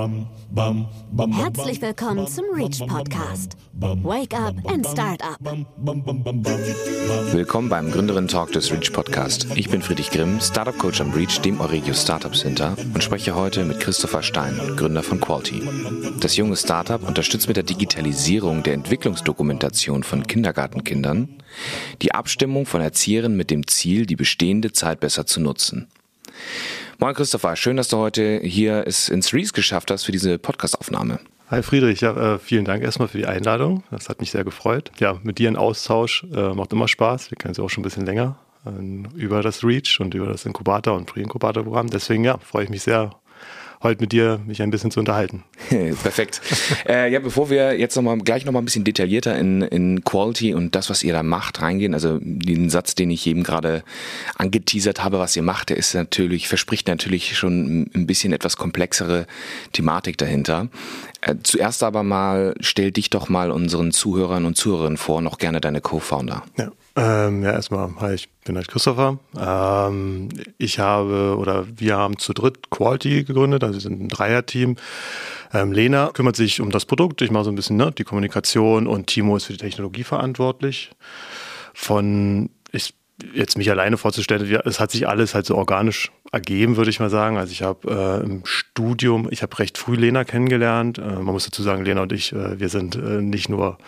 Herzlich willkommen zum Reach Podcast. Wake up and start up. Willkommen beim Gründerin Talk des Reach Podcast. Ich bin Friedrich Grimm, Startup Coach am Reach, dem Euregio Startup Center und spreche heute mit Christopher Stein, Gründer von Quality. Das junge Startup unterstützt mit der Digitalisierung der Entwicklungsdokumentation von Kindergartenkindern die Abstimmung von Erziehern mit dem Ziel, die bestehende Zeit besser zu nutzen. Moin Christopher, schön, dass du heute hier es ins Reese geschafft hast für diese Podcastaufnahme. Hi Friedrich, ja, äh, vielen Dank erstmal für die Einladung. Das hat mich sehr gefreut. Ja, mit dir ein Austausch äh, macht immer Spaß. Wir kennen sie auch schon ein bisschen länger äh, über das Reach und über das Inkubator und Pre-Inkubator-Programm. Deswegen ja, freue ich mich sehr, heute mit dir mich ein bisschen zu unterhalten. Perfekt. äh, ja, bevor wir jetzt noch mal, gleich nochmal ein bisschen detaillierter in, in Quality und das, was ihr da macht, reingehen, also den Satz, den ich eben gerade angeteasert habe, was ihr macht, der ist natürlich, verspricht natürlich schon ein bisschen etwas komplexere Thematik dahinter. Äh, zuerst aber mal, stell dich doch mal unseren Zuhörern und Zuhörerinnen vor, noch gerne deine Co-Founder. Ja. Ähm, ja, erstmal, hi, ich bin halt Christopher. Ähm, ich habe oder wir haben zu dritt Quality gegründet, also wir sind ein Dreier-Team. Ähm, Lena kümmert sich um das Produkt, ich mache so ein bisschen ne, die Kommunikation und Timo ist für die Technologie verantwortlich. Von ich, jetzt mich alleine vorzustellen, es hat sich alles halt so organisch ergeben, würde ich mal sagen. Also ich habe äh, im Studium, ich habe recht früh Lena kennengelernt. Äh, man muss dazu sagen, Lena und ich, äh, wir sind äh, nicht nur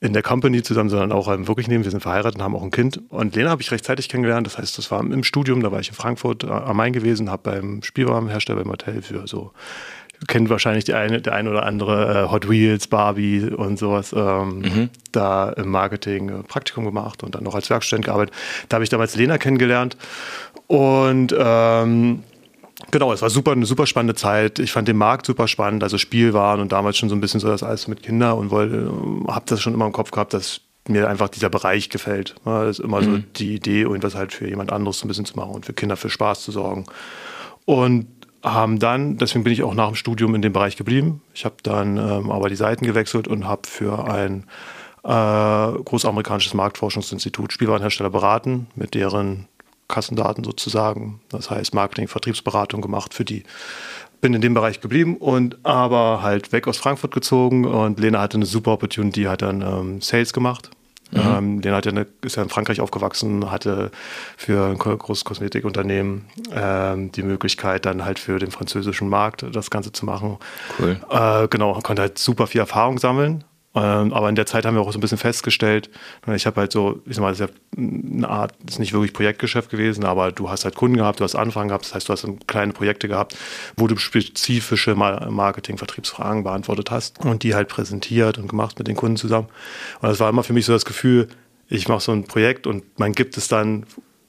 in der Company zusammen, sondern auch ähm, wirklich neben. Wir sind verheiratet und haben auch ein Kind. Und Lena habe ich rechtzeitig kennengelernt. Das heißt, das war im Studium, da war ich in Frankfurt äh, am Main gewesen, habe beim Spielwarenhersteller beim Hotel für so kennt wahrscheinlich die eine, der eine oder andere äh, Hot Wheels, Barbie und sowas, ähm, mhm. da im Marketing äh, Praktikum gemacht und dann noch als Werkstudent gearbeitet. Da habe ich damals Lena kennengelernt und ähm, Genau, es war super, eine super spannende Zeit. Ich fand den Markt super spannend, also Spielwaren und damals schon so ein bisschen so das alles mit Kindern und wollte, habe das schon immer im Kopf gehabt, dass mir einfach dieser Bereich gefällt. Das ist immer mhm. so die Idee, irgendwas halt für jemand anderes so ein bisschen zu machen und für Kinder für Spaß zu sorgen. Und haben dann, deswegen bin ich auch nach dem Studium in dem Bereich geblieben. Ich habe dann ähm, aber die Seiten gewechselt und habe für ein äh, großamerikanisches Marktforschungsinstitut Spielwarenhersteller beraten, mit deren Kassendaten sozusagen. Das heißt Marketing, Vertriebsberatung gemacht für die. Bin in dem Bereich geblieben und aber halt weg aus Frankfurt gezogen und Lena hatte eine super Opportunity, hat dann ähm, Sales gemacht. Mhm. Ähm, Lena hat ja eine, ist ja in Frankreich aufgewachsen, hatte für ein großes Kosmetikunternehmen ähm, die Möglichkeit, dann halt für den französischen Markt das Ganze zu machen. Cool. Äh, genau, konnte halt super viel Erfahrung sammeln aber in der Zeit haben wir auch so ein bisschen festgestellt, ich habe halt so, ich sag mal, das ist ja eine Art, das ist nicht wirklich Projektgeschäft gewesen, aber du hast halt Kunden gehabt, du hast Anfragen gehabt, das heißt, du hast kleine Projekte gehabt, wo du spezifische Marketing, Vertriebsfragen beantwortet hast und die halt präsentiert und gemacht mit den Kunden zusammen. Und das war immer für mich so das Gefühl, ich mache so ein Projekt und man gibt es dann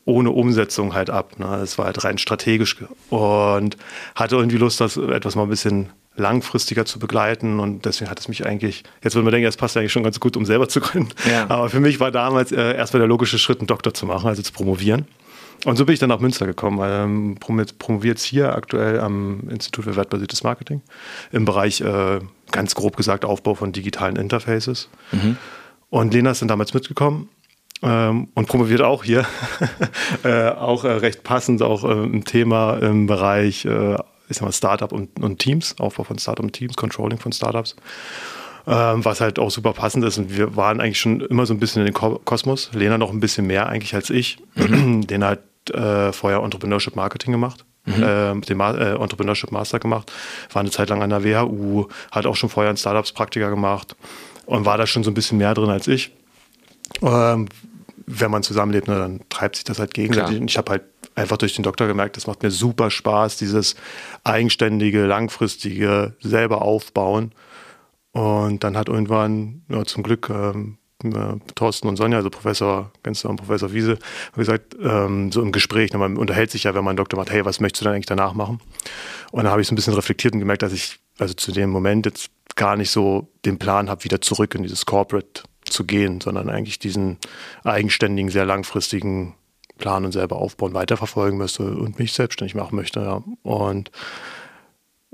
ohne Umsetzung halt ab. Ne? Das war halt rein strategisch und hatte irgendwie Lust, das etwas mal ein bisschen langfristiger zu begleiten. Und deswegen hat es mich eigentlich, jetzt würde man denken, es passt eigentlich schon ganz gut, um selber zu gründen. Ja. Aber für mich war damals äh, erstmal der logische Schritt, einen Doktor zu machen, also zu promovieren. Und so bin ich dann nach Münster gekommen, ähm, promoviert hier aktuell am Institut für wertbasiertes Marketing im Bereich, äh, ganz grob gesagt, Aufbau von digitalen Interfaces. Mhm. Und Lena ist dann damals mitgekommen ähm, und promoviert auch hier, äh, auch äh, recht passend, auch äh, ein Thema im Bereich äh, ich sag mal, Startup und, und Teams, Aufbau von Startup und Teams, Controlling von Startups. Ähm, was halt auch super passend ist. Und wir waren eigentlich schon immer so ein bisschen in den Ko Kosmos. Lena noch ein bisschen mehr eigentlich als ich. Mhm. Den hat äh, vorher Entrepreneurship Marketing gemacht. Mhm. Äh, den Ma äh, Entrepreneurship Master gemacht, war eine Zeit lang an der WHU, hat auch schon vorher ein Startups Praktika gemacht und war da schon so ein bisschen mehr drin als ich. Ähm, wenn man zusammenlebt, ne, dann treibt sich das halt gegenseitig. Klar. Ich habe halt einfach durch den Doktor gemerkt, das macht mir super Spaß, dieses eigenständige, langfristige selber aufbauen. Und dann hat irgendwann, ja, zum Glück, ähm, äh, Thorsten und Sonja, also Professor Genster und Professor Wiese, gesagt, ähm, so im Gespräch, ne, man unterhält sich ja, wenn man einen Doktor macht, hey, was möchtest du denn eigentlich danach machen? Und dann habe ich so ein bisschen reflektiert und gemerkt, dass ich also zu dem Moment jetzt gar nicht so den Plan habe, wieder zurück in dieses Corporate zu gehen, sondern eigentlich diesen eigenständigen, sehr langfristigen Plan und selber aufbauen, weiterverfolgen müsste und mich selbstständig machen möchte. Ja. Und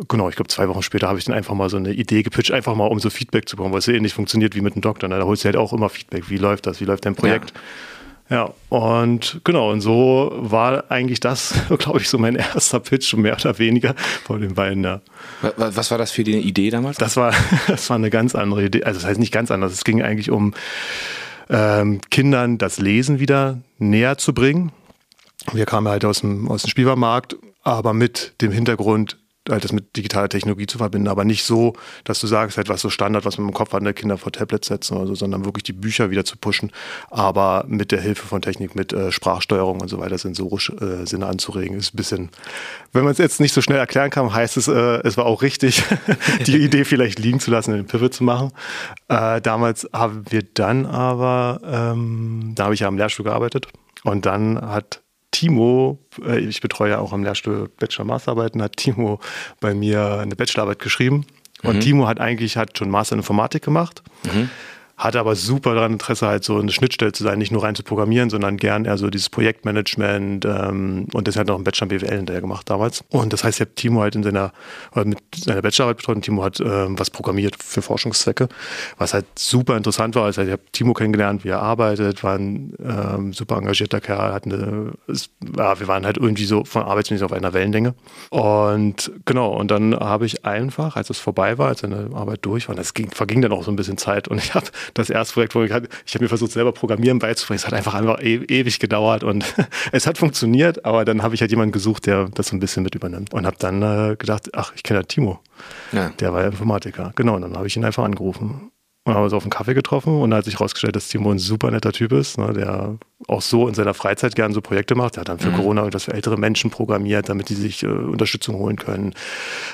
Genau, ich glaube, zwei Wochen später habe ich dann einfach mal so eine Idee gepitcht, einfach mal um so Feedback zu bekommen, weil es ja ähnlich funktioniert wie mit dem Doktor. Ne? Da holst du halt auch immer Feedback. Wie läuft das? Wie läuft dein Projekt? Ja. ja, und genau, und so war eigentlich das, glaube ich, so mein erster Pitch, mehr oder weniger vor den beiden. Ja. Was war das für die Idee damals? Das war, das war eine ganz andere Idee. Also, das heißt nicht ganz anders. Es ging eigentlich um ähm, Kindern das Lesen wieder näher zu bringen. Wir kamen halt aus dem, aus dem Spielwarenmarkt, aber mit dem Hintergrund, halt das mit digitaler Technologie zu verbinden, aber nicht so, dass du sagst, halt was so Standard, was man im Kopf hat, ne, Kinder vor Tablets setzen oder so, sondern wirklich die Bücher wieder zu pushen, aber mit der Hilfe von Technik, mit äh, Sprachsteuerung und so weiter, sensorisch äh, Sinne anzuregen, ist ein bisschen, wenn man es jetzt nicht so schnell erklären kann, heißt es, äh, es war auch richtig, die Idee vielleicht liegen zu lassen, den Pivot zu machen. Äh, damals haben wir dann aber, ähm, da habe ich ja am Lehrstuhl gearbeitet und dann hat Timo, äh, ich betreue ja auch am Lehrstuhl Bachelor-Masterarbeiten, hat Timo bei mir eine Bachelorarbeit geschrieben. Und mhm. Timo hat eigentlich hat schon Master in Informatik gemacht. Mhm hatte aber super daran Interesse, halt so eine Schnittstelle zu sein, nicht nur rein zu programmieren, sondern gern eher so dieses Projektmanagement ähm, und das hat noch einen Bachelor in BWL hinterher gemacht damals. Und das heißt, ich habe Timo halt in seiner, mit seiner Bachelorarbeit betreut und Timo hat ähm, was programmiert für Forschungszwecke, was halt super interessant war. Also ich habe Timo kennengelernt, wie er arbeitet, war ein ähm, super engagierter Kerl, hat eine, es, ja, wir waren halt irgendwie so von arbeitsmäßig auf einer Wellenlänge. Und genau, und dann habe ich einfach, als es vorbei war, als seine Arbeit durch war, das ging, verging dann auch so ein bisschen Zeit und ich habe das erste Projekt, wo ich, ich habe mir versucht, selber Programmieren beizubringen. Es hat einfach, einfach e ewig gedauert und es hat funktioniert, aber dann habe ich halt jemanden gesucht, der das so ein bisschen mit übernimmt. Und habe dann äh, gedacht, ach, ich kenne ja Timo. Ja. Der war ja Informatiker. Genau, und dann habe ich ihn einfach angerufen. Und haben uns auf einen Kaffee getroffen und da hat sich herausgestellt, dass Timo ein super netter Typ ist, ne, der auch so in seiner Freizeit gerne so Projekte macht. Er hat dann für mhm. Corona irgendwas für ältere Menschen programmiert, damit die sich äh, Unterstützung holen können.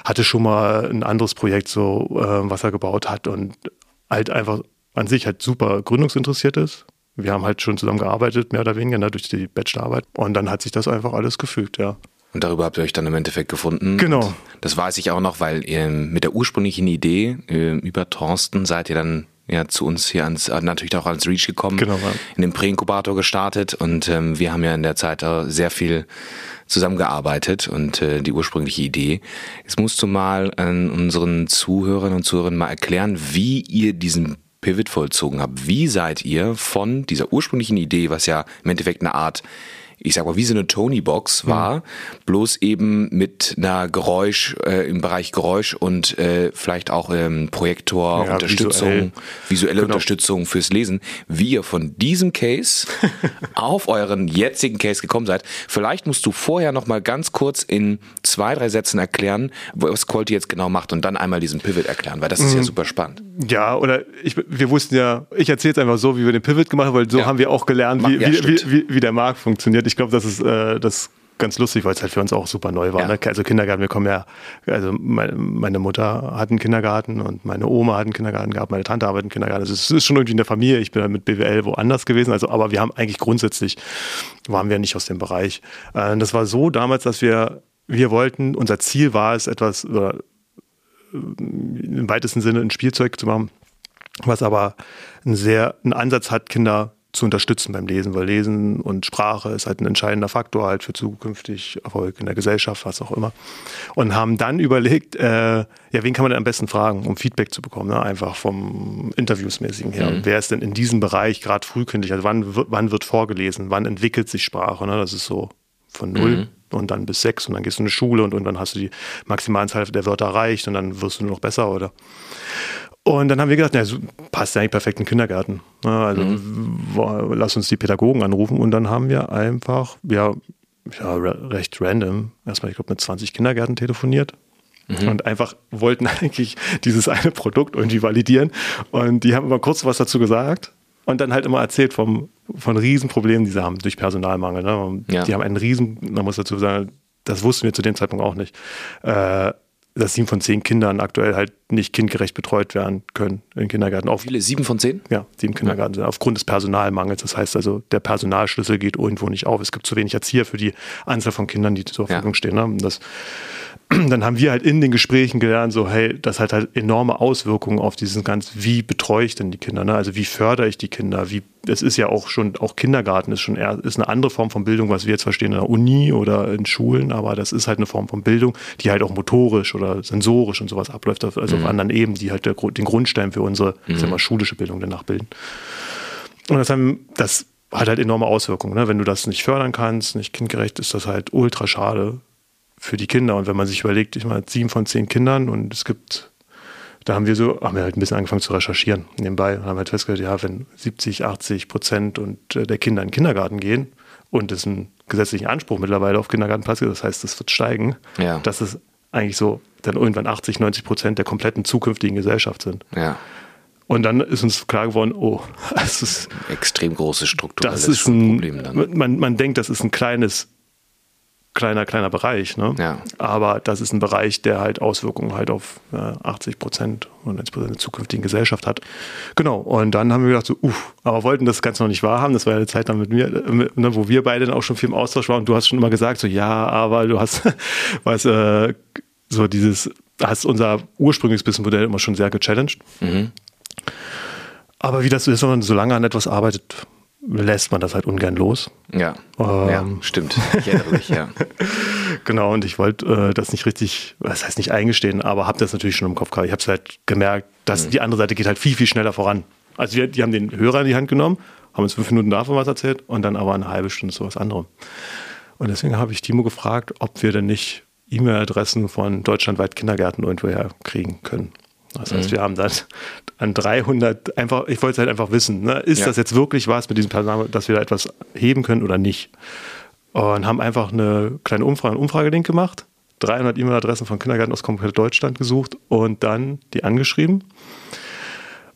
Hatte schon mal ein anderes Projekt, so äh, was er gebaut hat und halt einfach an sich halt super gründungsinteressiert ist. Wir haben halt schon zusammen gearbeitet, mehr oder weniger, ne, durch die Bachelorarbeit. Und dann hat sich das einfach alles gefügt, ja. Und darüber habt ihr euch dann im Endeffekt gefunden. Genau. Und das weiß ich auch noch, weil ihr mit der ursprünglichen Idee äh, über Thorsten seid ihr dann ja zu uns hier ans, äh, natürlich auch ans Reach gekommen, genau, ja. in den Präinkubator gestartet und ähm, wir haben ja in der Zeit sehr viel zusammengearbeitet und äh, die ursprüngliche Idee. Jetzt musst du mal an unseren Zuhörern und Zuhörern mal erklären, wie ihr diesen Pivot vollzogen habt. Wie seid ihr von dieser ursprünglichen Idee, was ja im Endeffekt eine Art ich sag mal, wie so eine Tony-Box war, mhm. bloß eben mit einer Geräusch, äh, im Bereich Geräusch und äh, vielleicht auch ähm, Projektor, ja, Unterstützung, visuell. visuelle genau. Unterstützung fürs Lesen, wie ihr von diesem Case auf euren jetzigen Case gekommen seid. Vielleicht musst du vorher noch mal ganz kurz in zwei, drei Sätzen erklären, was Quality jetzt genau macht und dann einmal diesen Pivot erklären, weil das ist mhm. ja super spannend. Ja, oder ich, wir wussten ja, ich erzähle es einfach so, wie wir den Pivot gemacht haben, weil so ja. haben wir auch gelernt, wie, ja, wie, wie, wie, der Markt funktioniert. Ich glaube, das ist äh, das ganz lustig, weil es halt für uns auch super neu war. Ja. Ne? Also Kindergarten, wir kommen ja, also meine, meine, Mutter hat einen Kindergarten und meine Oma hat einen Kindergarten gehabt, meine Tante arbeitet einen Kindergarten. Also es ist schon irgendwie in der Familie. Ich bin mit BWL woanders gewesen. Also, aber wir haben eigentlich grundsätzlich, waren wir nicht aus dem Bereich. Äh, das war so damals, dass wir, wir wollten, unser Ziel war es, etwas, oder im weitesten Sinne ein Spielzeug zu machen, was aber einen sehr, einen Ansatz hat, Kinder zu unterstützen beim Lesen, weil Lesen und Sprache ist halt ein entscheidender Faktor halt für zukünftig Erfolg in der Gesellschaft, was auch immer. Und haben dann überlegt, äh, ja, wen kann man denn am besten fragen, um Feedback zu bekommen, ne? einfach vom Interviewsmäßigen her. Mhm. Wer ist denn in diesem Bereich gerade frühkindlich? Also wann, wann wird vorgelesen? Wann entwickelt sich Sprache? Ne? Das ist so von null mhm und dann bis sechs und dann gehst du in eine Schule und irgendwann hast du die Maximalzahl der Wörter erreicht und dann wirst du nur noch besser, oder? Und dann haben wir gedacht, na, so passt ja eigentlich perfekt in den Kindergarten. Also mhm. lass uns die Pädagogen anrufen und dann haben wir einfach, ja, ja recht random, erstmal, ich glaube, mit 20 Kindergärten telefoniert mhm. und einfach wollten eigentlich dieses eine Produkt irgendwie validieren. Und die haben immer kurz was dazu gesagt und dann halt immer erzählt vom, von Riesenproblemen, die sie haben durch Personalmangel. Ne? Ja. Die haben einen Riesen, man muss dazu sagen, das wussten wir zu dem Zeitpunkt auch nicht, äh, dass sieben von zehn Kindern aktuell halt nicht kindgerecht betreut werden können im Kindergarten. Auf, Viele? Sieben von zehn? Ja, sieben Kindergarten ja. aufgrund des Personalmangels. Das heißt also, der Personalschlüssel geht irgendwo nicht auf. Es gibt zu wenig Erzieher für die Anzahl von Kindern, die zur Verfügung ja. stehen. Ne? Das, dann haben wir halt in den Gesprächen gelernt, so hey, das hat halt enorme Auswirkungen auf diesen ganz, wie, betreue ich denn die Kinder? Ne? Also wie fördere ich die Kinder? Wie, es ist ja auch schon, auch Kindergarten ist schon eher, ist eine andere Form von Bildung, was wir jetzt verstehen in der Uni oder in Schulen, aber das ist halt eine Form von Bildung, die halt auch motorisch oder sensorisch und sowas abläuft, also mhm. auf anderen Ebenen, die halt der, den Grundstein für unsere, mhm. sagen wir, schulische Bildung danach bilden. Und das, haben, das hat halt enorme Auswirkungen. Ne? Wenn du das nicht fördern kannst, nicht kindgerecht, ist das halt ultra schade für die Kinder. Und wenn man sich überlegt, ich meine, sieben von zehn Kindern und es gibt da haben wir so, haben wir halt ein bisschen angefangen zu recherchieren nebenbei und haben halt festgestellt, ja, wenn 70, 80 Prozent und äh, der Kinder in den Kindergarten gehen und es einen gesetzlichen Anspruch mittlerweile auf Kindergartenplatz gibt, das heißt, es wird steigen, ja. dass es eigentlich so dann irgendwann 80, 90 Prozent der kompletten zukünftigen Gesellschaft sind. Ja. Und dann ist uns klar geworden, oh, das ist extrem große Struktur. Das ist ein Problem dann. Man, man denkt, das ist ein kleines kleiner, kleiner Bereich. Ne? Ja. Aber das ist ein Bereich, der halt Auswirkungen halt auf äh, 80 Prozent und 90 Prozent der zukünftigen Gesellschaft hat. Genau. Und dann haben wir gedacht, so, uff, aber wollten das Ganze noch nicht wahrhaben. Das war ja eine Zeit dann mit mir, mit, ne, wo wir beide dann auch schon viel im Austausch waren. Und du hast schon immer gesagt, so, ja, aber du hast, was, äh, so dieses, hast unser ursprüngliches Businessmodell immer schon sehr gechallenged. Mhm. Aber wie das ist, wenn man so lange an etwas arbeitet, lässt man das halt ungern los. Ja, ähm, ja stimmt. Ich erinnere mich, ja. genau, und ich wollte äh, das nicht richtig, das heißt nicht eingestehen, aber habe das natürlich schon im Kopf gehabt. Ich habe es halt gemerkt, dass mhm. die andere Seite geht halt viel, viel schneller voran. Also wir, die haben den Hörer in die Hand genommen, haben uns fünf Minuten davon was erzählt und dann aber eine halbe Stunde so was anderem. Und deswegen habe ich Timo gefragt, ob wir denn nicht E-Mail-Adressen von deutschlandweit Kindergärten irgendwoher kriegen können. Das heißt, mhm. wir haben dann an 300 einfach, ich wollte es halt einfach wissen, ne? ist ja. das jetzt wirklich was mit diesem Personal, dass wir da etwas heben können oder nicht? Und haben einfach eine kleine Umfrage, einen Umfragelink gemacht, 300 E-Mail-Adressen von Kindergärten aus komplett Deutschland gesucht und dann die angeschrieben.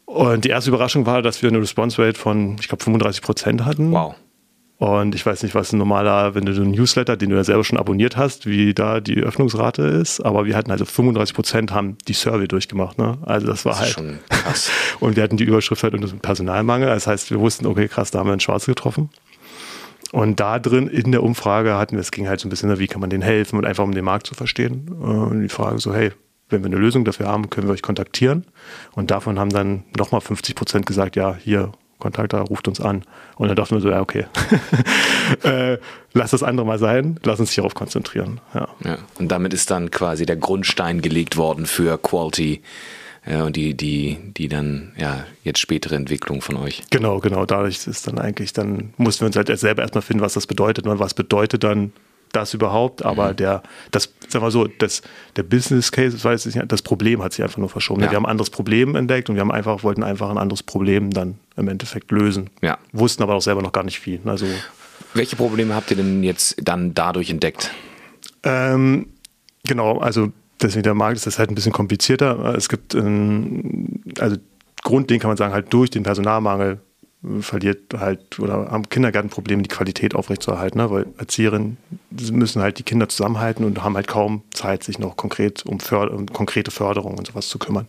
Und die erste Überraschung war, dass wir eine Response Rate von, ich glaube, 35 Prozent hatten. Wow. Und ich weiß nicht, was ein normaler, wenn du so einen Newsletter, den du ja selber schon abonniert hast, wie da die Öffnungsrate ist. Aber wir hatten also 35 Prozent haben die Survey durchgemacht. Ne? Also das war das halt. Schon krass. und wir hatten die Überschrift halt unter Personalmangel. Das heißt, wir wussten, okay, krass, da haben wir einen Schwarz getroffen. Und da drin in der Umfrage hatten wir, es ging halt so ein bisschen, wie kann man denen helfen und einfach um den Markt zu verstehen. Und die Frage so, hey, wenn wir eine Lösung dafür haben, können wir euch kontaktieren. Und davon haben dann nochmal 50 Prozent gesagt, ja, hier, Kontakt da, ruft uns an. Und dann dachten wir so, ja, okay, äh, lass das andere mal sein, lass uns hierauf konzentrieren. Ja. ja. Und damit ist dann quasi der Grundstein gelegt worden für Quality ja, und die, die, die dann, ja, jetzt spätere Entwicklung von euch. Genau, genau. Dadurch ist dann eigentlich, dann mussten wir uns halt selber erstmal finden, was das bedeutet. Und was bedeutet dann das überhaupt? Aber mhm. der, das, sagen wir so, das, der Business Case, weiß ich nicht, das Problem hat sich einfach nur verschoben. Ja. Wir haben ein anderes Problem entdeckt und wir haben einfach, wollten einfach ein anderes Problem dann im Endeffekt lösen. Ja. Wussten aber auch selber noch gar nicht viel. Also, Welche Probleme habt ihr denn jetzt dann dadurch entdeckt? Ähm, genau, also deswegen der Markt ist das halt ein bisschen komplizierter. Es gibt, ähm, also Grundding kann man sagen, halt durch den Personalmangel verliert halt oder haben Kindergärten Probleme, die Qualität aufrechtzuerhalten, ne? weil Erzieherinnen müssen halt die Kinder zusammenhalten und haben halt kaum Zeit, sich noch konkret um, Förder um konkrete Förderung und sowas zu kümmern.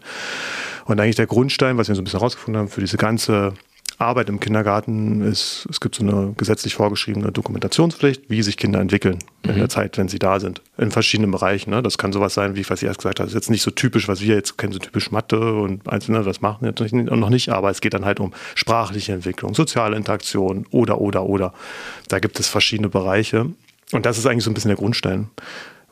Und eigentlich der Grundstein, was wir so ein bisschen herausgefunden haben, für diese ganze Arbeit im Kindergarten ist, es gibt so eine gesetzlich vorgeschriebene Dokumentationspflicht, wie sich Kinder entwickeln mhm. in der Zeit, wenn sie da sind. In verschiedenen Bereichen. Ne? Das kann sowas sein, wie was ich erst gesagt habe, das ist jetzt nicht so typisch, was wir jetzt kennen, so typisch Mathe und Einzelne, das machen jetzt noch nicht, aber es geht dann halt um sprachliche Entwicklung, soziale Interaktion oder, oder, oder. Da gibt es verschiedene Bereiche. Und das ist eigentlich so ein bisschen der Grundstein.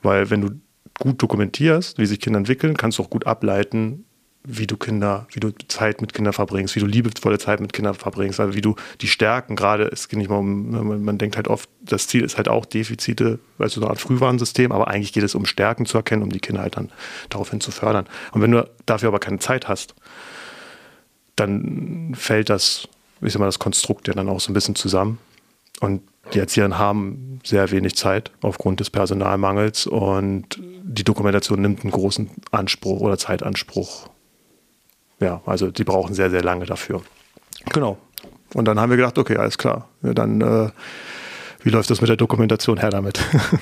Weil wenn du gut dokumentierst, wie sich Kinder entwickeln, kannst du auch gut ableiten, wie du Kinder, wie du Zeit mit Kindern verbringst, wie du liebevolle Zeit mit Kindern verbringst, also wie du die Stärken, gerade, es geht nicht mal um, man, denkt halt oft, das Ziel ist halt auch Defizite, also so eine Art Frühwarnsystem, aber eigentlich geht es um Stärken zu erkennen, um die Kinder halt dann daraufhin zu fördern. Und wenn du dafür aber keine Zeit hast, dann fällt das, ich sag mal, das Konstrukt ja dann auch so ein bisschen zusammen. Und die Erzieher haben sehr wenig Zeit aufgrund des Personalmangels und die Dokumentation nimmt einen großen Anspruch oder Zeitanspruch ja, also die brauchen sehr, sehr lange dafür. Genau. Und dann haben wir gedacht, okay, alles klar. Ja, dann, äh, wie läuft das mit der Dokumentation her damit?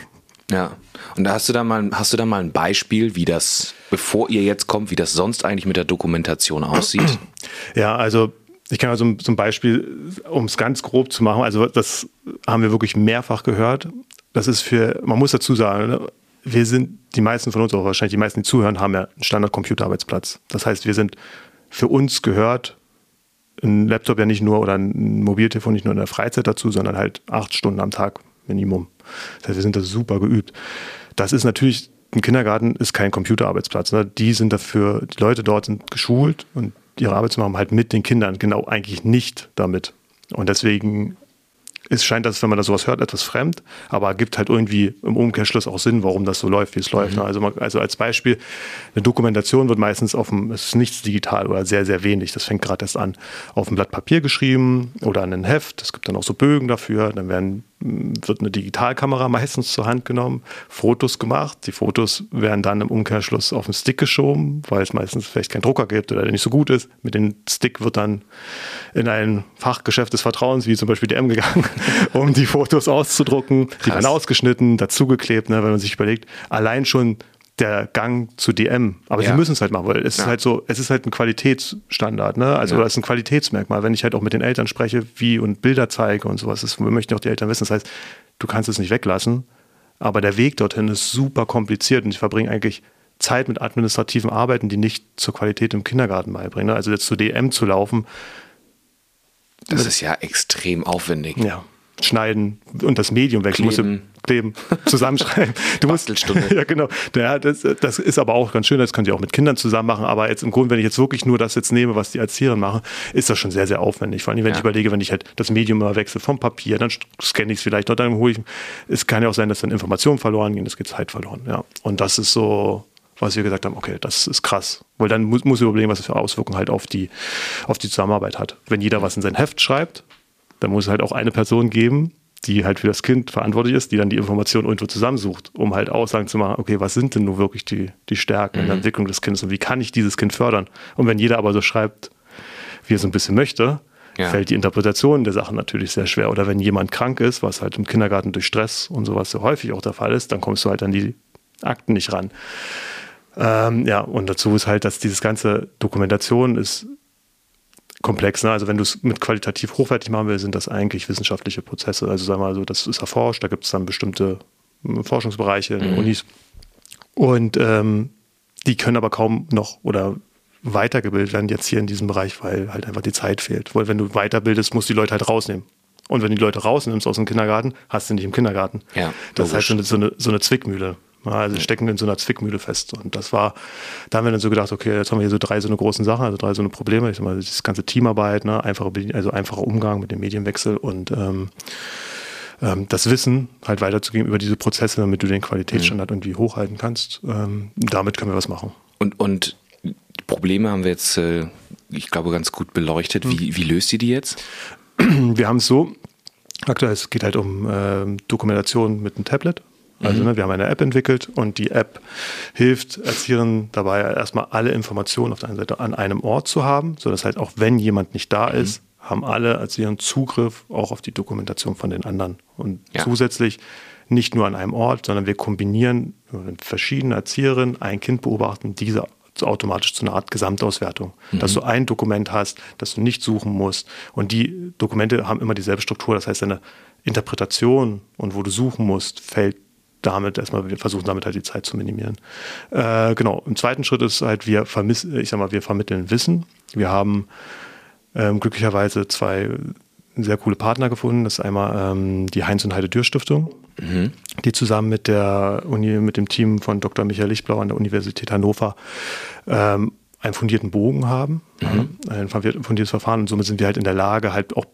ja. Und da hast du da mal, hast du da mal ein Beispiel, wie das, bevor ihr jetzt kommt, wie das sonst eigentlich mit der Dokumentation aussieht? Ja, also ich kann also so ein Beispiel, um es ganz grob zu machen, also das haben wir wirklich mehrfach gehört. Das ist für, man muss dazu sagen, ne, wir sind, die meisten von uns, auch wahrscheinlich die meisten, die zuhören, haben ja einen Standard-Computerarbeitsplatz. Das heißt, wir sind für uns gehört ein Laptop ja nicht nur oder ein Mobiltelefon nicht nur in der Freizeit dazu, sondern halt acht Stunden am Tag Minimum. Das heißt, wir sind da super geübt. Das ist natürlich, ein Kindergarten ist kein Computerarbeitsplatz. Ne? Die sind dafür, die Leute dort sind geschult und ihre Arbeit zu machen halt mit den Kindern, genau eigentlich nicht damit. Und deswegen es scheint das, wenn man da sowas hört, etwas fremd, aber gibt halt irgendwie im Umkehrschluss auch Sinn, warum das so läuft, wie es läuft. Mhm. Also, also als Beispiel, eine Dokumentation wird meistens auf dem, es ist nichts digital oder sehr, sehr wenig, das fängt gerade erst an, auf ein Blatt Papier geschrieben oder an ein Heft, es gibt dann auch so Bögen dafür, dann werden wird eine Digitalkamera meistens zur Hand genommen, Fotos gemacht. Die Fotos werden dann im Umkehrschluss auf den Stick geschoben, weil es meistens vielleicht keinen Drucker gibt oder der nicht so gut ist. Mit dem Stick wird dann in ein Fachgeschäft des Vertrauens, wie zum Beispiel DM gegangen, um die Fotos auszudrucken. Krass. Die werden ausgeschnitten, dazugeklebt, ne, wenn man sich überlegt. Allein schon der Gang zu DM. Aber ja. sie müssen es halt machen, weil es ja. ist halt so, es ist halt ein Qualitätsstandard, ne? Also ja. das ist ein Qualitätsmerkmal. Wenn ich halt auch mit den Eltern spreche, wie und Bilder zeige und sowas, das möchten auch die Eltern wissen. Das heißt, du kannst es nicht weglassen, aber der Weg dorthin ist super kompliziert und ich verbringe eigentlich Zeit mit administrativen Arbeiten, die nicht zur Qualität im Kindergarten beibringen. Ne? Also jetzt zu DM zu laufen. Das ist ja extrem aufwendig. Ja schneiden und das Medium wechseln. Kleben. kleben, zusammenschreiben. Du musst, ja, genau. Ja, das, das ist aber auch ganz schön, das könnt ihr auch mit Kindern zusammen machen, aber jetzt im Grunde, wenn ich jetzt wirklich nur das jetzt nehme, was die Erzieher machen, ist das schon sehr, sehr aufwendig. Vor allem, wenn ja. ich überlege, wenn ich halt das Medium immer wechsle vom Papier, dann scanne ich es vielleicht, dann hole ich, es kann ja auch sein, dass dann Informationen verloren gehen, es geht Zeit verloren, ja. Und das ist so, was wir gesagt haben, okay, das ist krass. Weil dann muss, muss ich überlegen, was das für Auswirkungen halt auf die, auf die Zusammenarbeit hat. Wenn jeder was in sein Heft schreibt, da muss es halt auch eine Person geben, die halt für das Kind verantwortlich ist, die dann die Informationen irgendwo zusammensucht, um halt Aussagen zu machen, okay, was sind denn nur wirklich die, die Stärken mhm. in der mhm. Entwicklung des Kindes und wie kann ich dieses Kind fördern? Und wenn jeder aber so schreibt, wie er so ein bisschen möchte, ja. fällt die Interpretation der Sachen natürlich sehr schwer. Oder wenn jemand krank ist, was halt im Kindergarten durch Stress und sowas so häufig auch der Fall ist, dann kommst du halt an die Akten nicht ran. Ähm, ja, und dazu ist halt, dass dieses ganze Dokumentation ist komplex. Ne? Also wenn du es mit qualitativ hochwertig machen willst, sind das eigentlich wissenschaftliche Prozesse. Also sagen wir mal so, das ist erforscht, da gibt es dann bestimmte hm, Forschungsbereiche in mhm. Unis. Und ähm, die können aber kaum noch oder weitergebildet werden jetzt hier in diesem Bereich, weil halt einfach die Zeit fehlt. Weil wenn du weiterbildest, musst du die Leute halt rausnehmen. Und wenn du die Leute rausnimmst aus dem Kindergarten, hast du nicht im Kindergarten. Ja, das ist halt so eine, so eine Zwickmühle. Also stecken in so einer Zwickmühle fest. Und das war, da haben wir dann so gedacht, okay, jetzt haben wir hier so drei so eine großen Sachen, also drei so eine Probleme. Ich sag mal, das ganze Teamarbeit, ne, einfache, also einfacher Umgang mit dem Medienwechsel und ähm, ähm, das Wissen halt weiterzugeben über diese Prozesse, damit du den Qualitätsstandard mhm. irgendwie hochhalten kannst. Ähm, damit können wir was machen. Und, und Probleme haben wir jetzt, äh, ich glaube, ganz gut beleuchtet. Wie, mhm. wie löst ihr die jetzt? Wir haben es so, aktuell es geht halt um äh, Dokumentation mit einem Tablet. Also mhm. ne, wir haben eine App entwickelt und die App hilft Erziehern dabei, erstmal alle Informationen auf der einen Seite an einem Ort zu haben, sodass halt auch wenn jemand nicht da mhm. ist, haben alle Erziehern Zugriff auch auf die Dokumentation von den anderen. Und ja. zusätzlich nicht nur an einem Ort, sondern wir kombinieren verschiedene Erzieherinnen ein Kind beobachten, diese automatisch zu einer Art Gesamtauswertung. Mhm. Dass du ein Dokument hast, das du nicht suchen musst. Und die Dokumente haben immer dieselbe Struktur. Das heißt, deine Interpretation und wo du suchen musst, fällt damit erstmal, wir versuchen damit halt die Zeit zu minimieren. Äh, genau, im zweiten Schritt ist halt, wir vermissen, ich sag mal, wir vermitteln Wissen. Wir haben ähm, glücklicherweise zwei sehr coole Partner gefunden. Das ist einmal ähm, die Heinz und Heide Dürr Stiftung, mhm. die zusammen mit der Uni, mit dem Team von Dr. Michael Lichtblau an der Universität Hannover ähm, einen fundierten Bogen haben, mhm. ein fundiertes Verfahren und somit sind wir halt in der Lage, halt auch,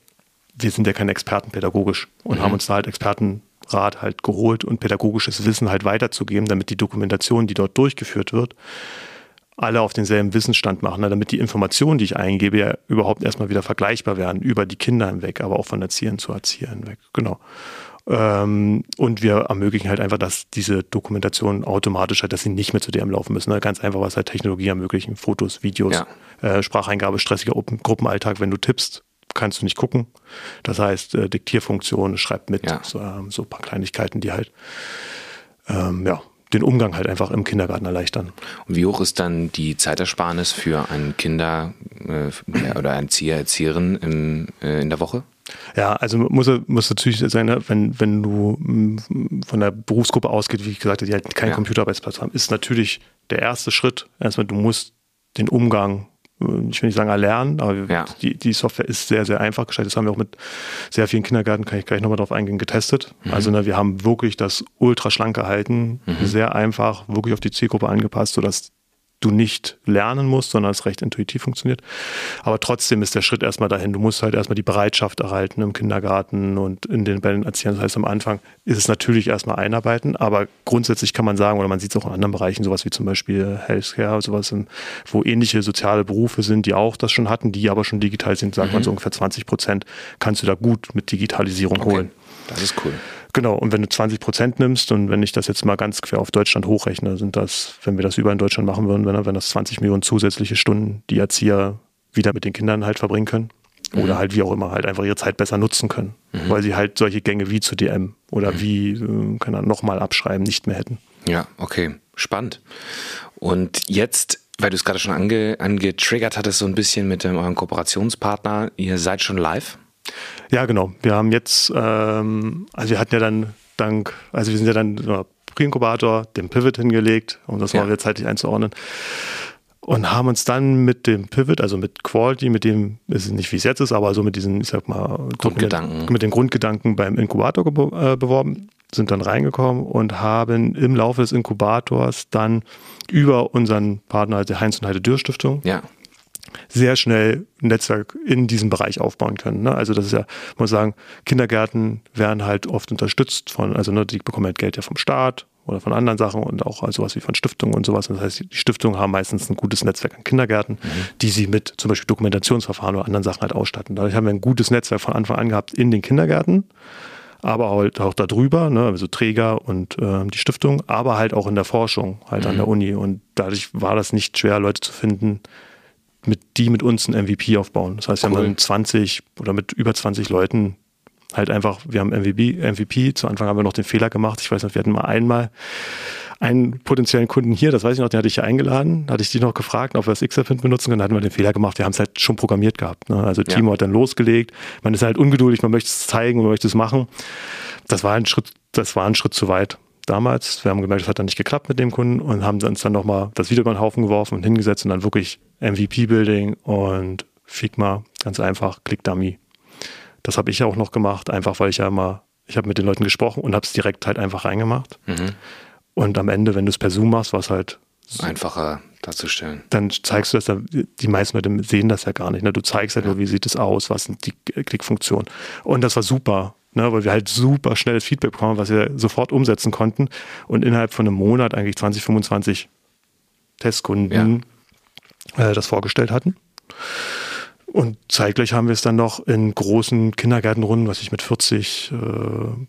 wir sind ja keine Experten pädagogisch und mhm. haben uns da halt Experten Rat halt geholt und pädagogisches Wissen halt weiterzugeben, damit die Dokumentation, die dort durchgeführt wird, alle auf denselben Wissensstand machen, ne? damit die Informationen, die ich eingebe, ja überhaupt erstmal wieder vergleichbar werden, über die Kinder hinweg, aber auch von Erziehern zu Erzieher hinweg. Genau. Ähm, und wir ermöglichen halt einfach, dass diese Dokumentation automatisch halt, dass sie nicht mehr zu DM laufen müssen. Ne? Ganz einfach, was halt Technologie ermöglichen. Fotos, Videos, ja. äh, Spracheingabe, stressiger Gruppenalltag, wenn du tippst, kannst du nicht gucken. Das heißt, äh, Diktierfunktion schreibt mit, ja. so, ähm, so, ein paar Kleinigkeiten, die halt ähm, ja, den Umgang halt einfach im Kindergarten erleichtern. Und wie hoch ist dann die Zeitersparnis für einen Kinder äh, oder einen Erzieher, Erzieherin im, äh, in der Woche? Ja, also muss, muss natürlich sein, ne, wenn, wenn du mm, von der Berufsgruppe ausgeht, wie ich gesagt habe, die halt keinen ja. Computerarbeitsplatz haben, ist natürlich der erste Schritt. Erstmal, du musst den Umgang ich will nicht sagen erlernen, aber Ja. die, die Software ist sehr, sehr einfach gestaltet. Das haben wir auch mit sehr vielen Kindergärten, kann ich gleich nochmal drauf eingehen, getestet. Also ne, wir haben wirklich das ultra schlank gehalten, sehr einfach, wirklich auf die Zielgruppe angepasst, sodass du nicht lernen musst, sondern es recht intuitiv funktioniert. Aber trotzdem ist der Schritt erstmal dahin. Du musst halt erstmal die Bereitschaft erhalten im Kindergarten und in den Bällen Erziehern. Das heißt, am Anfang ist es natürlich erstmal einarbeiten, aber grundsätzlich kann man sagen, oder man sieht es auch in anderen Bereichen, sowas wie zum Beispiel Healthcare, sowas, wo ähnliche soziale Berufe sind, die auch das schon hatten, die aber schon digital sind, sagt man so ungefähr 20 Prozent, kannst du da gut mit Digitalisierung holen. Das ist cool. Genau, und wenn du 20 Prozent nimmst und wenn ich das jetzt mal ganz quer auf Deutschland hochrechne, sind das, wenn wir das überall in Deutschland machen würden, wenn, wenn das 20 Millionen zusätzliche Stunden, die Erzieher wieder mit den Kindern halt verbringen können. Oder halt wie auch immer, halt einfach ihre Zeit besser nutzen können. Weil sie halt solche Gänge wie zu DM oder wie, äh, kann er nochmal abschreiben, nicht mehr hätten. Ja, okay. Spannend. Und jetzt, weil du es gerade schon ange, angetriggert hattest, so ein bisschen mit dem, eurem Kooperationspartner, ihr seid schon live? Ja, genau. Wir haben jetzt, ähm, also wir hatten ja dann dank, also wir sind ja dann Pre-Inkubator, den Pivot hingelegt, um das Ja. mal wieder zeitlich einzuordnen. Und haben uns dann mit dem Pivot, also mit Quality, mit dem, ist nicht wie es jetzt ist, aber so mit diesen, ich sag mal, Grundgedanken. mit den Grundgedanken beim Inkubator äh, beworben, sind dann reingekommen und haben im Laufe des Inkubators dann über unseren Partner, also der Heinz und Heide Dürr Stiftung, Ja. Sehr schnell ein Netzwerk in diesem Bereich aufbauen können. Ne? Also das ist ja, man muss sagen, Kindergärten werden halt oft unterstützt von, also ne, die bekommen halt Geld ja vom Staat oder von anderen Sachen und auch also sowas wie von Stiftungen und sowas. Das heißt, die Stiftungen haben meistens ein gutes Netzwerk an Kindergärten, die sie mit zum Beispiel Dokumentationsverfahren oder anderen Sachen halt ausstatten. Dadurch haben wir ein gutes Netzwerk von Anfang an gehabt in den Kindergärten, aber halt auch darüber, ne, also Träger und äh, die Stiftung, aber halt auch in der Forschung, halt an der Uni. Und dadurch war das nicht schwer, Leute zu finden, mit die mit uns ein MVP aufbauen. Das heißt, wir Cool. haben dann 20 oder mit über 20 Leuten halt einfach, wir haben MVP, MVP, zu Anfang haben wir noch den Fehler gemacht. Ich weiß noch, wir hatten mal einmal einen potenziellen Kunden hier, das weiß ich noch, den hatte ich ja eingeladen, hatte ich die noch gefragt, ob wir das XRPint benutzen können, da hatten wir den Fehler gemacht, wir haben es halt schon programmiert gehabt. Ne? Also Ja. Timo hat dann losgelegt, man ist halt ungeduldig, man möchte es zeigen, man möchte es machen. Das war ein Schritt, das war ein Schritt zu weit damals. Wir haben gemerkt, das hat dann nicht geklappt mit dem Kunden und haben uns dann nochmal das wieder über den Haufen geworfen und hingesetzt und dann wirklich MVP-Building und Figma, ganz einfach, Click-Dummy. Das habe ich ja auch noch gemacht, einfach weil ich ja immer, ich habe mit den Leuten gesprochen und habe es direkt halt einfach reingemacht. Und am Ende, wenn du es per Zoom machst, war es halt Einfacher darzustellen. dann zeigst du das, die meisten Leute sehen das ja gar nicht. Ne? Du zeigst halt nur, wie sieht es aus, was sind die Klickfunktionen. Und das war super, ne? weil wir halt super schnelles Feedback bekommen, was wir sofort umsetzen konnten und innerhalb von einem Monat eigentlich 20, 25 Testkunden äh, das vorgestellt hatten. Und zeitgleich haben wir es dann noch in großen Kindergärtenrunden, was ich mit 40 äh,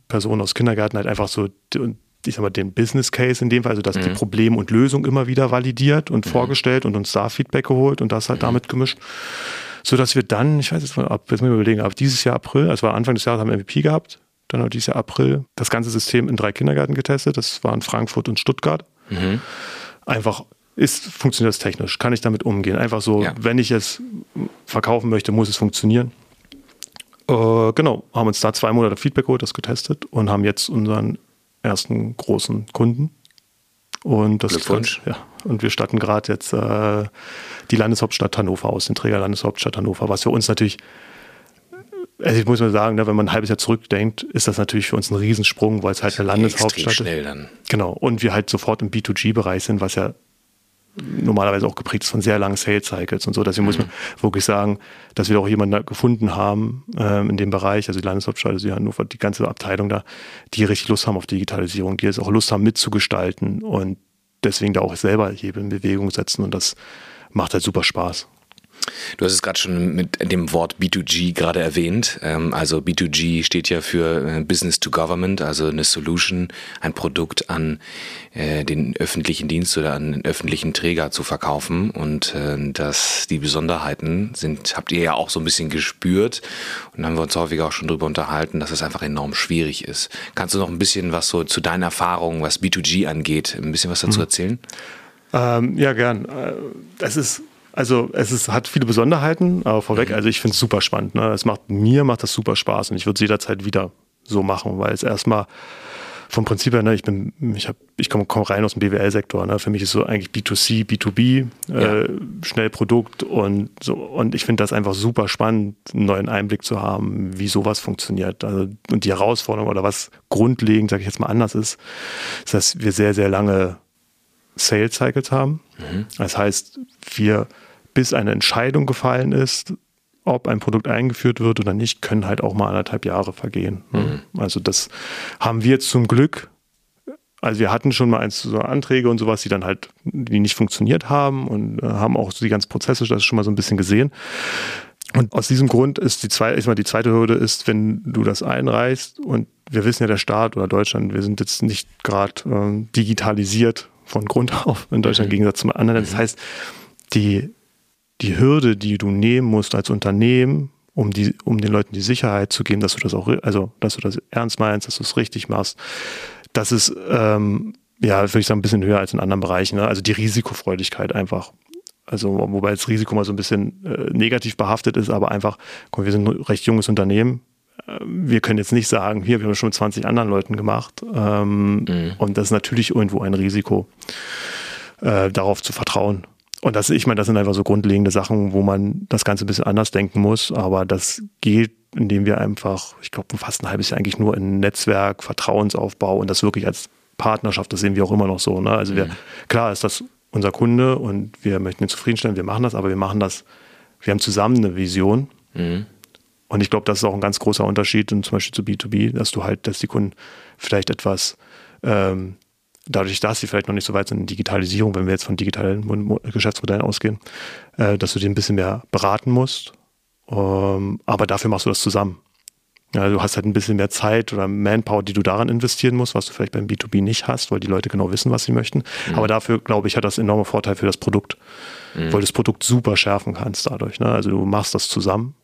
Personen aus Kindergärten halt einfach so, ich sag mal, den Business Case in dem Fall, also dass die Problem und Lösung immer wieder validiert und vorgestellt und uns da Feedback geholt und das halt damit gemischt. So dass wir dann, ich weiß jetzt, ab, jetzt muss ich überlegen, ab dieses Jahr April, also war Anfang des Jahres haben wir MVP gehabt, dann ab dieses Jahr April das ganze System in drei Kindergärten getestet. Das waren Frankfurt und Stuttgart. Einfach ist, funktioniert das technisch? Kann ich damit umgehen? Einfach so, Ja. wenn ich es verkaufen möchte, muss es funktionieren. Äh, genau, haben uns da zwei Monate Feedback geholt, das getestet und haben jetzt unseren ersten großen Kunden. Und das Glückwunsch. Ja, und wir statten gerade jetzt äh, die Landeshauptstadt Hannover aus, den Träger Landeshauptstadt Hannover, was für uns natürlich, also ich muss mal sagen, ne, wenn man ein halbes Jahr zurückdenkt, ist das natürlich für uns ein Riesensprung, weil es halt eine Landeshauptstadt Extrem ist. schnell dann. Genau. Und wir halt sofort im B2G-Bereich sind, was ja normalerweise auch geprägt ist von sehr langen Sales Cycles und so. Deswegen muss man wirklich sagen, dass wir auch jemanden gefunden haben ähm, in dem Bereich, also die Landeshauptstadt, also die Hannover, die ganze Abteilung da, die richtig Lust haben auf Digitalisierung, die jetzt auch Lust haben mitzugestalten und deswegen da auch selber Hebel in Bewegung setzen und das macht halt super Spaß. Du hast es gerade schon mit dem Wort B2G gerade erwähnt. Ähm, Also B2G steht ja für äh, Business to Government, also eine Solution, ein Produkt an äh, den öffentlichen Dienst oder an den öffentlichen Träger zu verkaufen. Und äh, dass die Besonderheiten sind, habt ihr ja auch so ein bisschen gespürt und haben wir uns häufig auch schon drüber unterhalten, dass es einfach enorm schwierig ist. Kannst du noch ein bisschen was so zu deinen Erfahrungen, was B2G angeht, ein bisschen was dazu erzählen? Ähm, ja, gern. Es ist, also es ist, hat viele Besonderheiten, aber vorweg, also ich finde es super spannend. Ne? Es macht, mir macht das super Spaß und ich würde es jederzeit wieder so machen, weil es erstmal vom Prinzip her, ne, ich bin, ich habe, ich komme komm rein aus dem BWL-Sektor. Ne? Für mich ist so eigentlich B2C, B2B, ja. äh, schnell Produkt und so. Und ich finde das einfach super spannend, einen neuen Einblick zu haben, wie sowas funktioniert. Also, und die Herausforderung oder was grundlegend, sage ich jetzt mal, anders ist, ist, dass wir sehr, sehr lange Sales Cycles haben. Mhm. Das heißt, wir, bis eine Entscheidung gefallen ist, ob ein Produkt eingeführt wird oder nicht, können halt auch mal anderthalb Jahre vergehen. Ne? Mhm. Also das haben wir zum Glück. Also wir hatten schon mal eins, so Anträge und sowas, die dann halt, die nicht funktioniert haben und äh, haben auch die ganzen Prozesse, das schon mal so ein bisschen gesehen. Und aus diesem Grund ist die zweite, ich mal die zweite Hürde ist, wenn du das einreichst und wir wissen ja, der Staat oder Deutschland, wir sind jetzt nicht gerade äh, digitalisiert von Grund auf in Deutschland im Gegensatz zum anderen. Das mhm. heißt, die die Hürde, die du nehmen musst als Unternehmen, um, die, um den Leuten die Sicherheit zu geben, dass du das auch, also dass du das ernst meinst, dass du es richtig machst, das ist, ähm, ja, würde ich sagen, ein bisschen höher als in anderen Bereichen. Ne? Also die Risikofreudigkeit einfach. Also, wobei das Risiko mal so ein bisschen äh, negativ behaftet ist, aber einfach, komm, wir sind ein recht junges Unternehmen. Äh, wir können jetzt nicht sagen, hier, wir haben schon mit 20 anderen Leuten gemacht. Ähm, mhm. Und das ist natürlich irgendwo ein Risiko, äh, darauf zu vertrauen. Und das, ich meine, das sind einfach so grundlegende Sachen, wo man das Ganze ein bisschen anders denken muss. Aber das geht, indem wir einfach, ich glaube, fast ein halbes Jahr eigentlich nur in Netzwerk, Vertrauensaufbau und das wirklich als Partnerschaft, das sehen wir auch immer noch so. Ne? Also wir, mhm. klar ist das unser Kunde und wir möchten ihn zufriedenstellen, wir machen das, aber wir machen das, wir haben zusammen eine Vision. Mhm. Und ich glaube, das ist auch ein ganz großer Unterschied, und zum Beispiel zu B2B, dass du halt, dass die Kunden vielleicht etwas ähm, dadurch, dass sie vielleicht noch nicht so weit sind in Digitalisierung, wenn wir jetzt von digitalen Geschäftsmodellen ausgehen, äh, dass du die ein bisschen mehr beraten musst. Ähm, aber dafür machst du das zusammen. Ja, du hast halt ein bisschen mehr Zeit oder Manpower, die du daran investieren musst, was du vielleicht beim B2B nicht hast, weil die Leute genau wissen, was sie möchten. Mhm. Aber dafür, glaube ich, hat das enorme Vorteil für das Produkt, mhm. weil du das Produkt super schärfen kannst dadurch. Ne? Also du machst das zusammen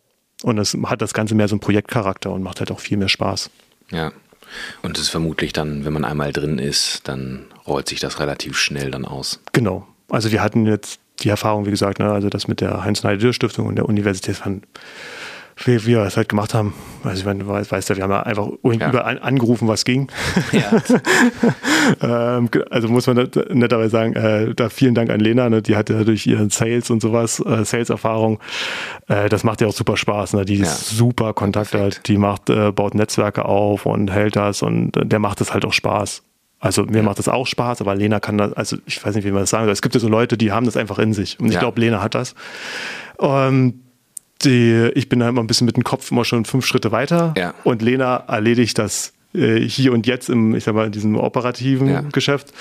und es hat das Ganze mehr so einen Projektcharakter und macht halt auch viel mehr Spaß. Ja. Und es ist vermutlich dann, wenn man einmal drin ist, dann rollt sich das relativ schnell dann aus. Genau. Also wir hatten jetzt die Erfahrung, wie gesagt, ne, also das mit der Heinz-Neide-Stiftung und der Universität von wie, wie wir es halt gemacht haben. Also ich meine, du weißt ja, wir haben ja einfach ja. überall angerufen, was ging. Ja. ähm, also muss man netterweise sagen, äh, da vielen Dank an Lena, ne, die hatte durch ihren Sales und sowas, äh, Sales-Erfahrung, äh, das macht ja auch super Spaß. Ne? Die ja. ist super Kontakte, halt, die macht, äh, baut Netzwerke auf und hält das und äh, der macht es halt auch Spaß. Also mir ja. macht das auch Spaß, aber Lena kann das, also ich weiß nicht, wie man das sagen soll. Es gibt ja so Leute, die haben das einfach in sich. Und ich glaube, Lena hat das. Ähm, die, ich bin da immer ein bisschen mit dem Kopf immer schon fünf Schritte weiter ja. und Lena erledigt das äh, hier und jetzt im, ich sag mal, in diesem operativen ja. Geschäft.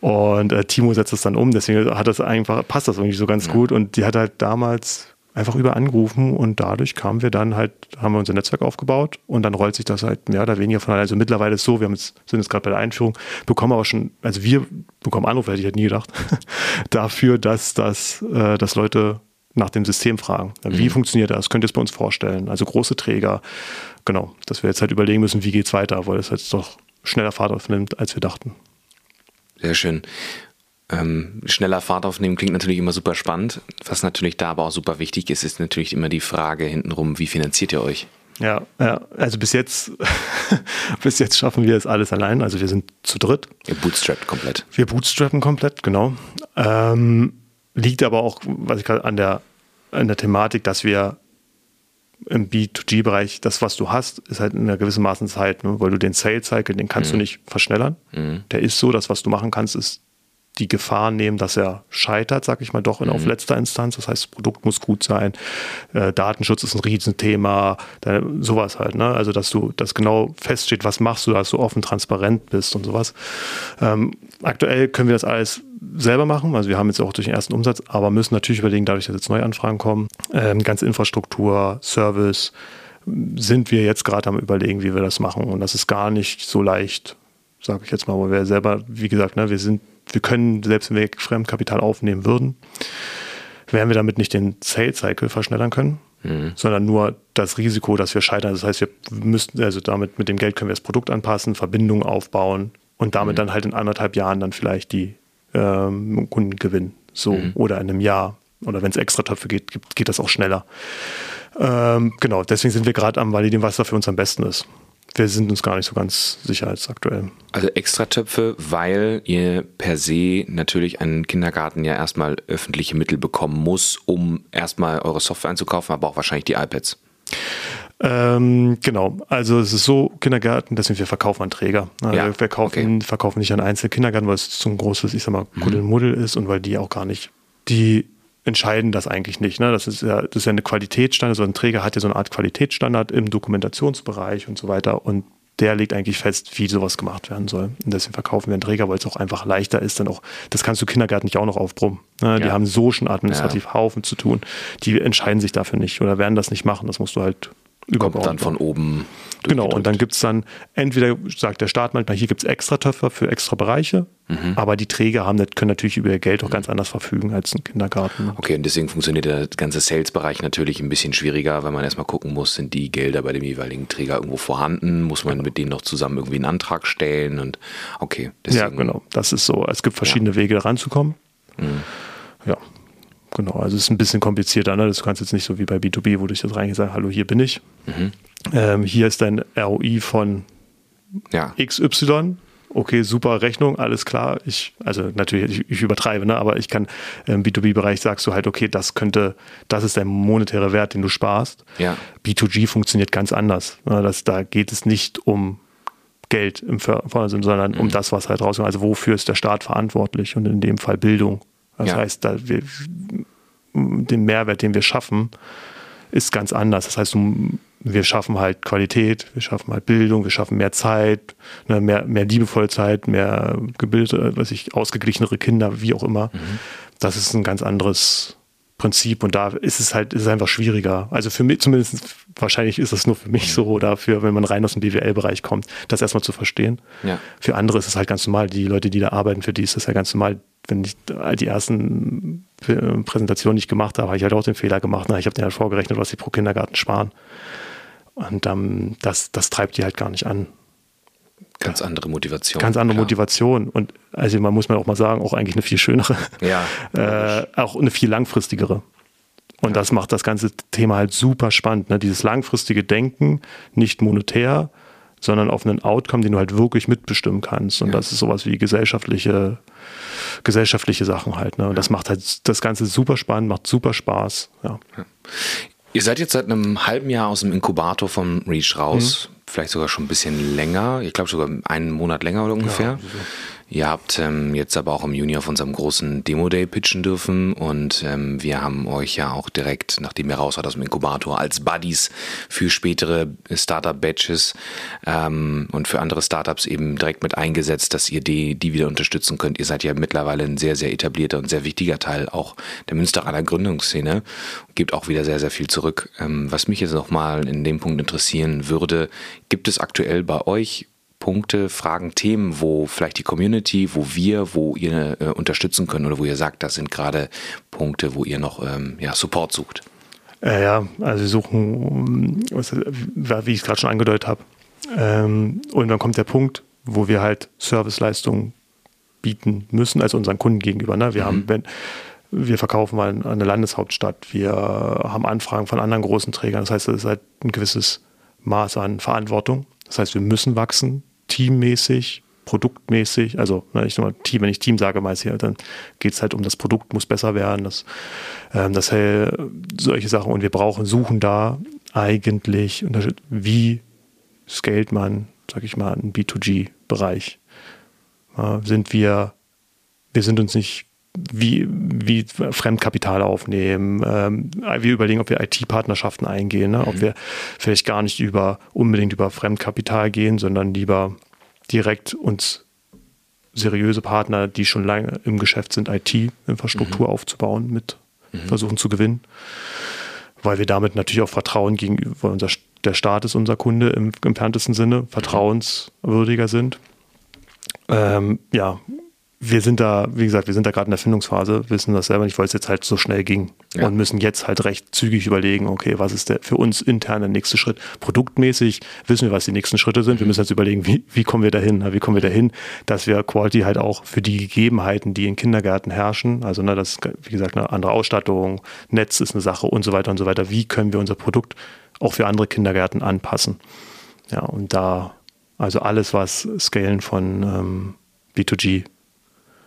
Und äh, Timo setzt das dann um, deswegen hat das einfach, passt das irgendwie so ganz ja. gut. Und die hat halt damals einfach über angerufen und dadurch kamen wir dann halt, haben wir unser Netzwerk aufgebaut und dann rollt sich das halt mehr oder weniger von allein. Also mittlerweile ist es so, wir haben jetzt, sind jetzt gerade bei der Einführung, bekommen aber schon, also wir bekommen Anrufe, hätte ich halt nie gedacht, dafür, dass das, äh, dass Leute nach dem System fragen. Wie mhm. funktioniert das? Könnt ihr es bei uns vorstellen? Also große Träger. Genau, dass wir jetzt halt überlegen müssen, wie geht es weiter, weil es jetzt doch schneller Fahrt aufnimmt, als wir dachten. Sehr schön. Ähm, schneller Fahrt aufnehmen klingt natürlich immer super spannend. Was natürlich da aber auch super wichtig ist, ist natürlich immer die Frage hintenrum, wie finanziert ihr euch? Ja, ja, also bis jetzt, bis jetzt schaffen wir es alles allein. Also wir sind zu dritt. Ihr bootstrappen komplett. Wir bootstrappen komplett, genau. Ähm, Liegt aber auch, was ich an der, an der Thematik, dass wir im B2G-Bereich, das, was du hast, ist halt in einer gewissen Maßen Zeit, ne? weil du den Sales Cycle, den kannst mhm. du nicht verschnellern. Mhm. Der ist so, das, was du machen kannst, ist die Gefahr nehmen, dass er scheitert, sag ich mal doch, in, mhm. auf letzter Instanz. Das heißt, das Produkt muss gut sein. Äh, Datenschutz ist ein Riesenthema. Da, sowas halt, ne? Also, dass du, dass genau feststeht, was machst du, dass du offen, transparent bist und sowas. Ähm, aktuell können wir das alles selber machen. Also wir haben jetzt auch durch den ersten Umsatz, aber müssen natürlich überlegen, dadurch, dass jetzt neue Anfragen kommen, ähm, ganze Infrastruktur, Service, sind wir jetzt gerade am überlegen, wie wir das machen. Und das ist gar nicht so leicht, sage ich jetzt mal, weil wir selber, wie gesagt, ne, wir sind wir können, selbst wenn wir Fremdkapital aufnehmen würden, werden wir damit nicht den Sales Cycle verschnellern können, mhm. sondern nur das Risiko, dass wir scheitern. Das heißt, wir müssten, also damit mit dem Geld können wir das Produkt anpassen, Verbindungen aufbauen und damit mhm. dann halt in anderthalb Jahren dann vielleicht die ähm, Kunden gewinnen. So, mhm. oder in einem Jahr. Oder wenn es extra Töpfe geht, geht, geht das auch schneller. Ähm, genau, deswegen sind wir gerade am validieren, was da für uns am besten ist wir sind uns gar nicht so ganz sicher als aktuell. Also Extratöpfe, weil ihr per se natürlich einen Kindergarten ja erstmal öffentliche Mittel bekommen muss, um erstmal eure Software einzukaufen, aber auch wahrscheinlich die iPads. Ähm, genau, also es ist so, Kindergärten, deswegen wir verkaufen an Träger. Also Ja, wir kaufen, okay. verkaufen nicht an einzelne Kindergärten, weil es so ein großes, ich sag mal, Mhm. Kuddelmuddel ist und weil die auch gar nicht, die entscheiden das eigentlich nicht. Ne? Das, ist ja, das ist ja eine Qualitätsstandard, so ein Träger hat ja so eine Art Qualitätsstandard im Dokumentationsbereich und so weiter und der legt eigentlich fest, wie sowas gemacht werden soll. Und deswegen verkaufen wir einen Träger, weil es auch einfach leichter ist, dann auch, das kannst du Kindergärten nicht auch noch aufbrummen. Ne? Die Ja. haben so schon administrativ Haufen zu tun. Die entscheiden sich dafür nicht oder werden das nicht machen. Das musst du halt Kommt dann von oben. Genau, und dann gibt es dann, entweder sagt der Staat manchmal, hier gibt es extra Töpfer für extra Bereiche, Mhm. aber die Träger haben, können natürlich über ihr Geld auch ganz anders verfügen als ein Kindergarten. Okay, und deswegen funktioniert der ganze Sales-Bereich natürlich ein bisschen schwieriger, weil man erstmal gucken muss, sind die Gelder bei dem jeweiligen Träger irgendwo vorhanden? Muss man mit denen noch zusammen irgendwie einen Antrag stellen? Und okay, deswegen. Ja, genau. Das ist so. Es gibt verschiedene Wege, da ranzukommen. Ja, genau. Also es ist ein bisschen komplizierter. Ne? Das kannst jetzt nicht so wie bei B2B, wo du jetzt reingehe sage, hallo, hier bin ich. Ähm, hier ist dein ROI von Ja, XY. Okay, super Rechnung, alles klar. Ich, also natürlich, ich, ich übertreibe, ne? aber ich kann im B2B-Bereich sagst du halt, okay, das könnte, das ist der monetäre Wert, den du sparst. Ja. B2G funktioniert ganz anders. Ne? Das, da geht es nicht um Geld im Vordersinn, sondern Mhm. um das, was halt rauskommt. Also wofür ist der Staat verantwortlich und in dem Fall Bildung. Das Ja. heißt, da wir, den Mehrwert, den wir schaffen, ist ganz anders. Das heißt, wir schaffen halt Qualität, wir schaffen halt Bildung, wir schaffen mehr Zeit, ne, mehr, mehr liebevolle Zeit, mehr gebildete, was ich, ausgeglichenere Kinder, wie auch immer. Das ist ein ganz anderes Prinzip und da ist es halt, ist es einfach schwieriger. Also für mich zumindest, wahrscheinlich ist es nur für mich so oder für, wenn man rein aus dem BWL-Bereich kommt, das erstmal zu verstehen. Ja. Für andere ist es halt ganz normal. Die Leute, die da arbeiten, für die ist das ja ganz normal. Wenn ich die ersten äh, Präsentationen, ich gemacht habe, habe ich halt auch den Fehler gemacht. Na, ich habe denen halt vorgerechnet, was sie pro Kindergarten sparen. Und ähm, das, das treibt die halt gar nicht an. Ganz andere Motivation. Ganz andere klar. Motivation. Und also man muss man auch mal sagen, auch eigentlich eine viel schönere, Ja, äh, auch eine viel langfristigere. Und das macht das ganze Thema halt super spannend. Ne? Dieses langfristige Denken, nicht monetär, sondern auf einen Outcome, den du halt wirklich mitbestimmen kannst. Und das ist sowas wie gesellschaftliche, gesellschaftliche Sachen halt. Ne? Und das macht halt das Ganze super spannend, macht super Spaß. Ja. Ihr seid jetzt seit einem halben Jahr aus dem Inkubator von Reach raus, vielleicht sogar schon ein bisschen länger. Ich glaube sogar einen Monat länger oder ungefähr. Ihr habt ähm, jetzt aber auch im Juni auf unserem großen Demo-Day pitchen dürfen und ähm, wir haben euch ja auch direkt, nachdem ihr raus seid aus dem Inkubator, als Buddies für spätere Startup-Batches ähm, und für andere Startups eben direkt mit eingesetzt, dass ihr die, die wieder unterstützen könnt. Ihr seid ja mittlerweile ein sehr, sehr etablierter und sehr wichtiger Teil auch der Münsteraner Gründungsszene. Gebt auch wieder sehr, sehr viel zurück. Ähm, was mich jetzt nochmal in dem Punkt interessieren würde, gibt es aktuell bei euch Punkte, Fragen, Themen, wo vielleicht die Community, wo wir, wo ihr äh, unterstützen können oder wo ihr sagt, das sind gerade Punkte, wo ihr noch ähm, ja, Support sucht? Äh, ja, also wir suchen, was, wie ich es gerade schon angedeutet habe. Ähm, und dann kommt der Punkt, wo wir halt Serviceleistungen bieten müssen, also unseren Kunden gegenüber. Ne? Wir haben, wenn wir verkaufen mal an eine Landeshauptstadt, wir haben Anfragen von anderen großen Trägern. Das heißt, es ist halt ein gewisses Maß an Verantwortung. Das heißt, wir müssen wachsen, teammäßig, produktmäßig. Also, ne, ich mal, Team, wenn ich Team sage, meist hier, dann geht es halt um das Produkt, muss besser werden, das, ähm, das äh, solche Sachen. Und wir brauchen, suchen da eigentlich, wie scaled man, sag ich mal, einen B2G-Bereich? Äh, sind wir, wir sind uns nicht wie, wie Fremdkapital aufnehmen. Ähm, wir überlegen, ob wir IT-Partnerschaften eingehen, ne? ob wir vielleicht gar nicht über unbedingt über Fremdkapital gehen, sondern lieber direkt uns seriöse Partner, die schon lange im Geschäft sind, IT-Infrastruktur aufzubauen, mit versuchen zu gewinnen. Weil wir damit natürlich auch Vertrauen gegenüber unser, der Staat ist unser Kunde im entferntesten Sinne, vertrauenswürdiger sind. Ähm, ja, wir sind da, wie gesagt, wir sind da gerade in der Findungsphase, wissen das selber nicht, weil es jetzt halt so schnell ging Ja. und müssen jetzt halt recht zügig überlegen, okay, was ist der für uns intern der nächste Schritt? Produktmäßig wissen wir, was die nächsten Schritte sind. Wir müssen jetzt überlegen, wie, wie kommen wir dahin? Wie kommen wir dahin, dass wir Quality halt auch für die Gegebenheiten, die in Kindergärten herrschen, also ne, das, wie gesagt, eine andere Ausstattung, Netz ist eine Sache und so weiter und so weiter. Wie können wir unser Produkt auch für andere Kindergärten anpassen? Ja, und da, also alles, was Scalen von ähm, B2G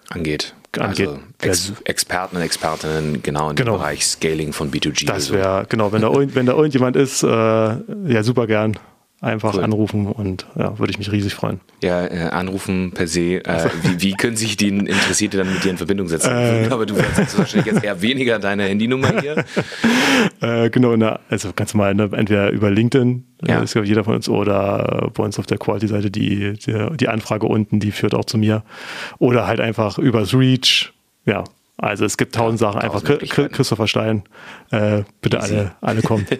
angeht. angeht. Also Ex Experten und Expertinnen genau in Genau. dem Bereich Scaling von B2G. Das wäre, genau, wenn da, wenn da irgendjemand ist, äh, ja, super gern. Einfach Cool. anrufen und ja, würde ich mich riesig freuen. Ja, äh, anrufen per se. Äh, wie, wie können sich die Interessierte dann mit dir in Verbindung setzen? Äh. Aber du sagst wahrscheinlich jetzt eher weniger deine Handynummer hier. Äh, genau, na, also ganz normal, ne, entweder über LinkedIn, Ja. ja. ist glaube ich jeder von uns, oder äh, bei uns auf der Quality-Seite die, die, die Anfrage unten, die führt auch zu mir. Oder halt einfach übers Reach. Ja, also es gibt tausend Sachen. Einfach tausend Möglichkeiten. Christopher Stein, äh, bitte Easy. alle, alle kommen.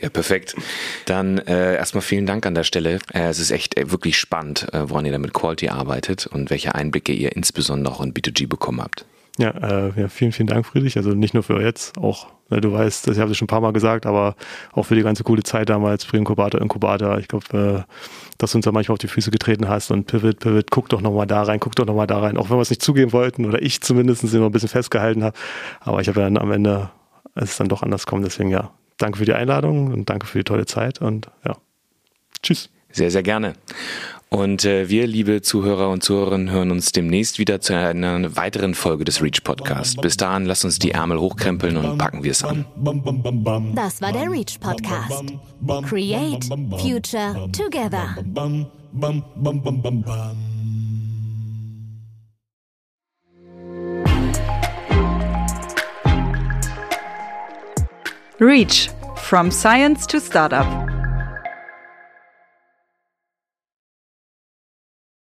Ja, perfekt. Dann äh, erstmal vielen Dank an der Stelle. Äh, es ist echt äh, wirklich spannend, äh, woran ihr da mit Quality arbeitet und welche Einblicke ihr insbesondere auch in B2G bekommen habt. Ja, äh, ja, vielen, vielen Dank, Friedrich. Also nicht nur für jetzt, auch, ne, du weißt, das habe ich schon ein paar Mal gesagt, aber auch für die ganze coole Zeit damals, Pre-Inkubator, Inkubator. Ich glaube, äh, dass du uns da manchmal auf die Füße getreten hast und Pivot, Pivot, guck doch nochmal da rein, guck doch nochmal da rein. Auch wenn wir es nicht zugeben wollten oder ich zumindest immer ein bisschen festgehalten habe. Aber ich habe dann am Ende, es dann doch anders kommen. Deswegen ja, danke für die Einladung und danke für die tolle Zeit und ja, tschüss. Sehr, sehr gerne. Und äh, wir, liebe Zuhörer und Zuhörerinnen, hören uns demnächst wieder zu einer weiteren Folge des Reach Podcast. Bis dahin, lasst uns die Ärmel hochkrempeln und packen wir es an. Das war der Reach Podcast. Create Future Together. Reach from Science to Startup.